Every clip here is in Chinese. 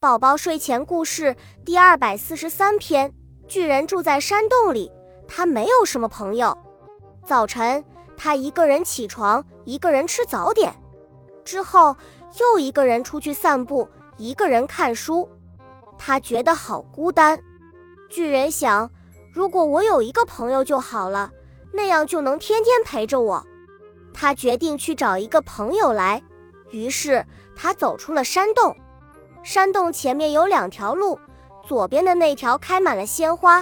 宝宝睡前故事第二百四十三篇：巨人住在山洞里，他没有什么朋友。早晨，他一个人起床，一个人吃早点，之后又一个人出去散步，一个人看书。他觉得好孤单。巨人想，如果我有一个朋友就好了，那样就能天天陪着我。他决定去找一个朋友来，于是他走出了山洞。山洞前面有两条路，左边的那条开满了鲜花，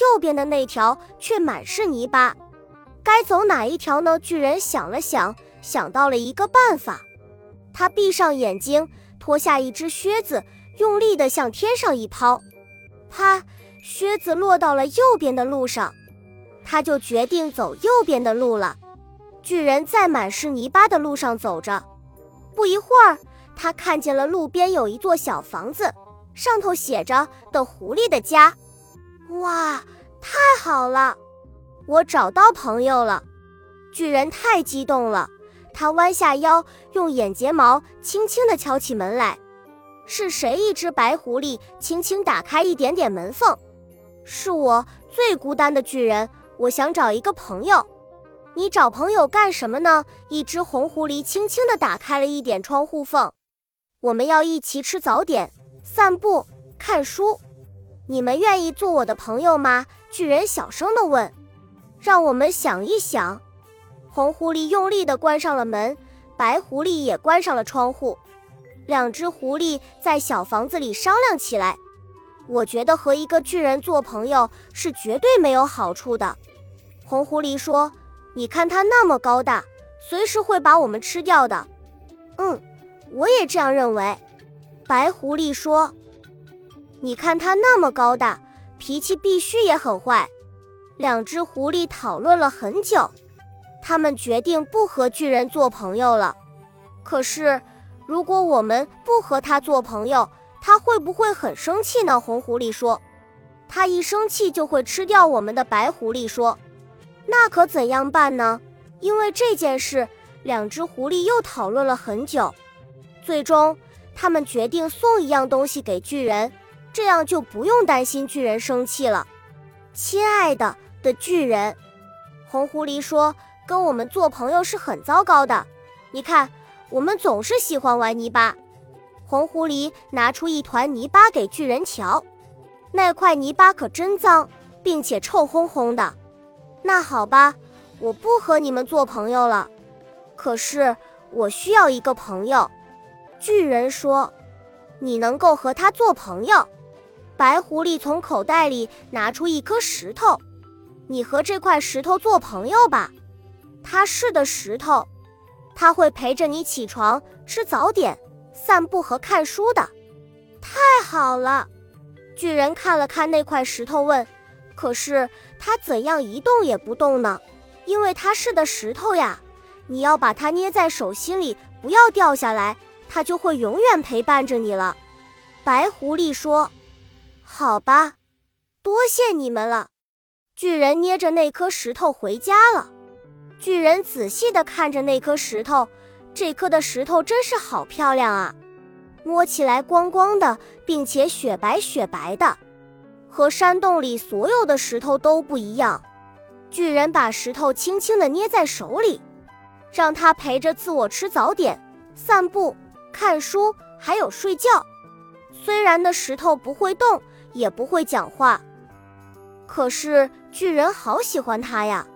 右边的那条却满是泥巴。该走哪一条呢？巨人想了想，想到了一个办法。他闭上眼睛，脱下一只靴子，用力地向天上一抛，啪！靴子落到了右边的路上。他就决定走右边的路了。巨人在满是泥巴的路上走着，不一会。他看见了路边有一座小房子，上头写着“的狐狸的家”。哇，太好了！我找到朋友了！巨人太激动了，他弯下腰，用眼睫毛轻轻地敲起门来。是谁？一只白狐狸轻轻打开一点点门缝。是我，最孤单的巨人。我想找一个朋友。你找朋友干什么呢？一只红狐狸轻轻地打开了一点窗户缝。我们要一起吃早点、散步、看书。你们愿意做我的朋友吗？巨人小声地问。让我们想一想。红狐狸用力地关上了门，白狐狸也关上了窗户。两只狐狸在小房子里商量起来。我觉得和一个巨人做朋友是绝对没有好处的。红狐狸说：“你看他那么高大，随时会把我们吃掉的。”嗯。我也这样认为，白狐狸说：“你看它那么高大，脾气必须也很坏。”两只狐狸讨论了很久，他们决定不和巨人做朋友了。可是，如果我们不和他做朋友，他会不会很生气呢？红狐狸说：“他一生气就会吃掉我们的。”白狐狸说：“那可怎样办呢？”因为这件事，两只狐狸又讨论了很久。最终，他们决定送一样东西给巨人，这样就不用担心巨人生气了。亲爱的的巨人，红狐狸说：“跟我们做朋友是很糟糕的。你看，我们总是喜欢玩泥巴。”红狐狸拿出一团泥巴给巨人瞧，那块泥巴可真脏，并且臭烘烘的。那好吧，我不和你们做朋友了。可是我需要一个朋友。巨人说：“你能够和他做朋友。”白狐狸从口袋里拿出一颗石头，“你和这块石头做朋友吧。”它是的石头，它会陪着你起床、吃早点、散步和看书的。太好了！巨人看了看那块石头，问：“可是它怎样一动也不动呢？”因为它是的石头呀，你要把它捏在手心里，不要掉下来。它就会永远陪伴着你了，白狐狸说：“好吧，多谢你们了。”巨人捏着那颗石头回家了。巨人仔细地看着那颗石头，这颗的石头真是好漂亮啊，摸起来光光的，并且雪白雪白的，和山洞里所有的石头都不一样。巨人把石头轻轻地捏在手里，让它陪着自我吃早点、散步。看书还有睡觉，虽然那石头不会动，也不会讲话，可是巨人好喜欢它呀，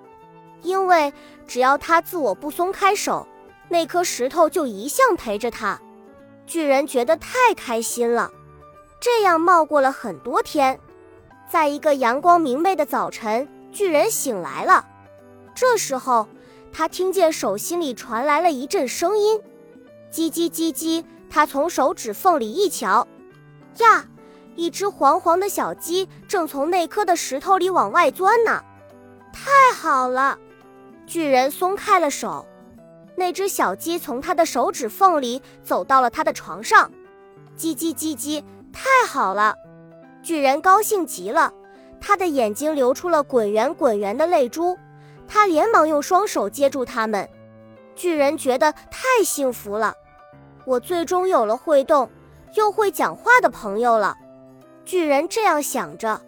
因为只要他自我不松开手，那颗石头就一向陪着他。巨人觉得太开心了。这样冒过了很多天，在一个阳光明媚的早晨，巨人醒来了。这时候，他听见手心里传来了一阵声音。叽叽叽叽，他从手指缝里一瞧，呀，一只黄黄的小鸡正从那颗的石头里往外钻呢。太好了！巨人松开了手，那只小鸡从他的手指缝里走到了他的床上。叽叽叽叽，太好了！巨人高兴极了，他的眼睛流出了滚圆滚圆的泪珠，他连忙用双手接住它们。巨人觉得太幸福了。我最终有了会动，又会讲话的朋友了。巨人这样想着。